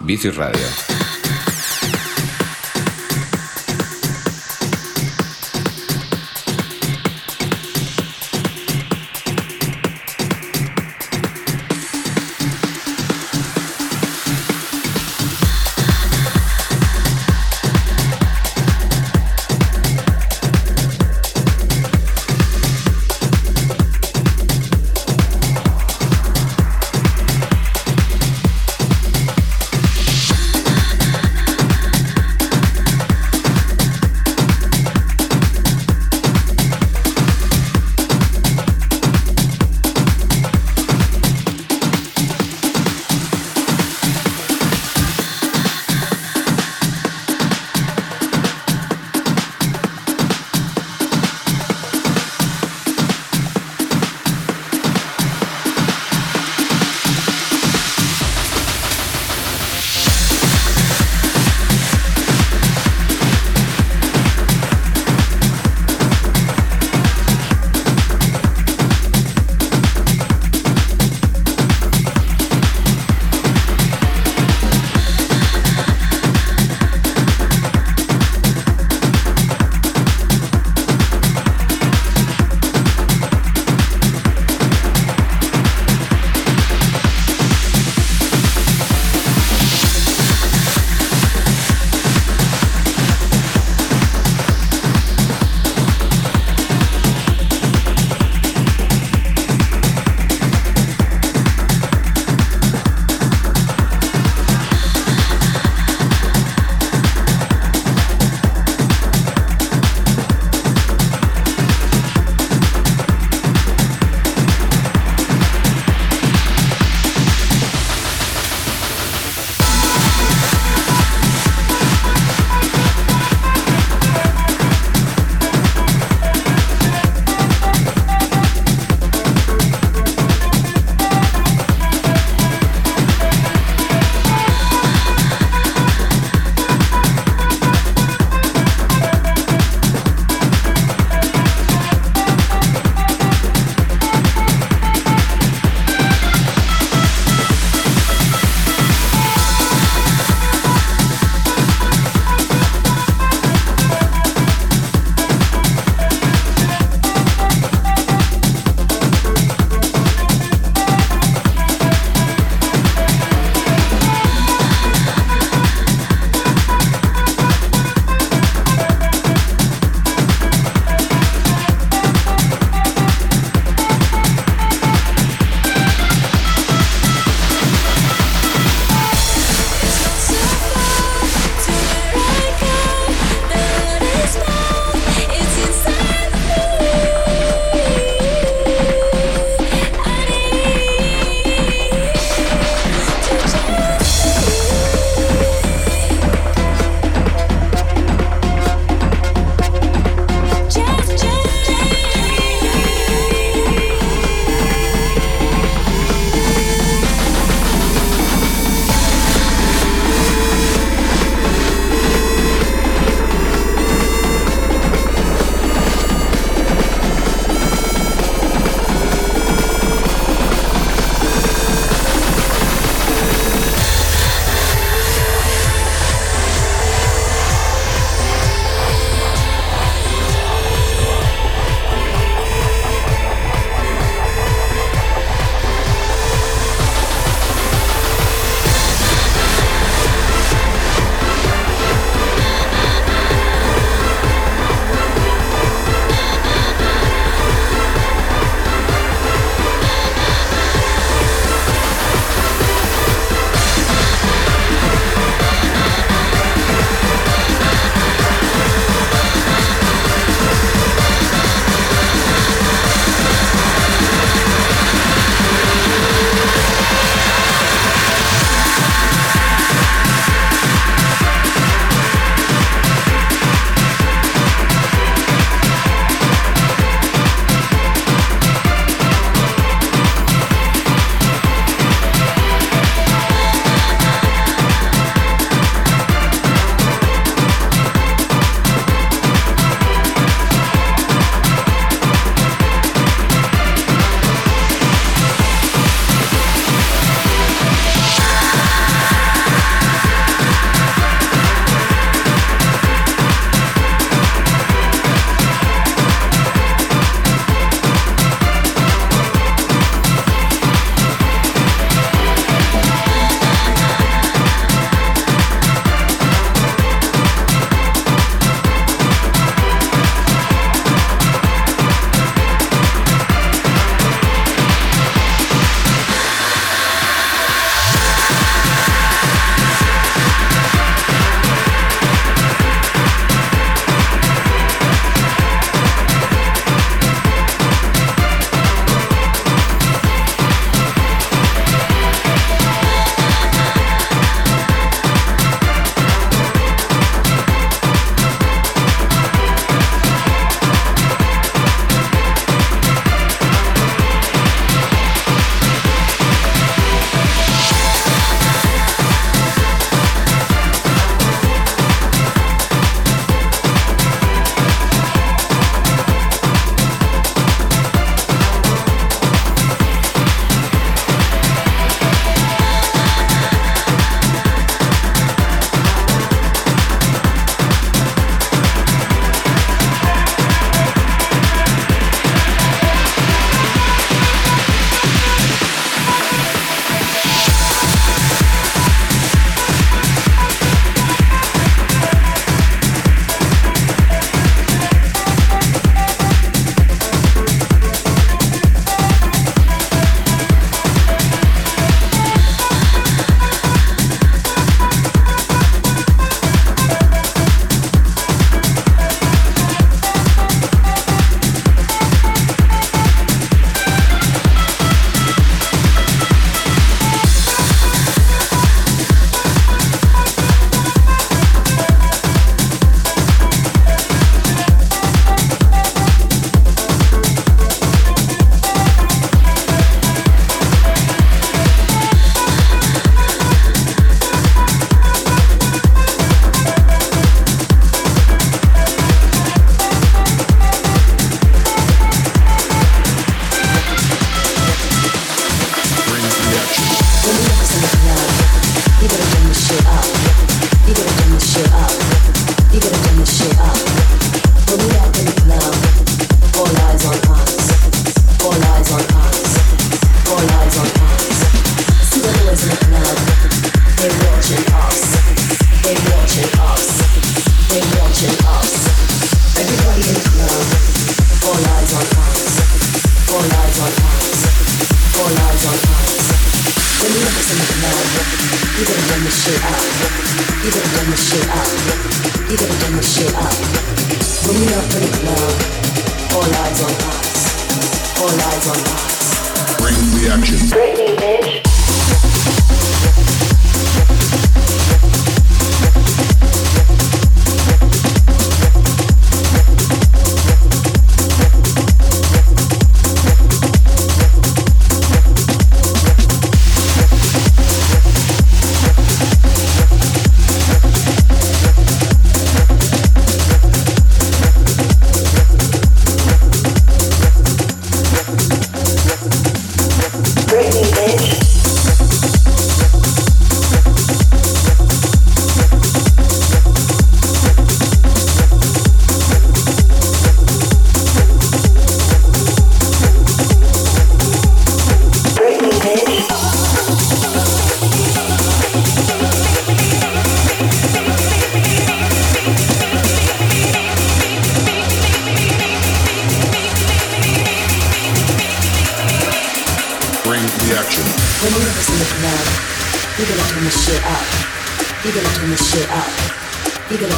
Vicious Radio.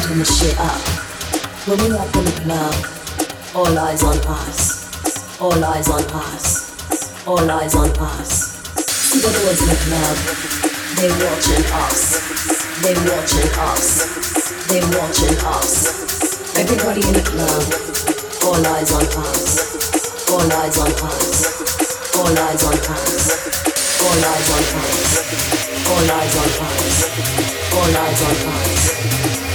Turn the shit up. When we up in the club, all eyes on us. All eyes on us. All eyes on us. See the boys in the club. They watching us. They watching us. They watching us. Everybody in the club. All eyes on us. All eyes on us. All eyes on us. All eyes on us. All eyes on us. All eyes on us.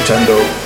escuchando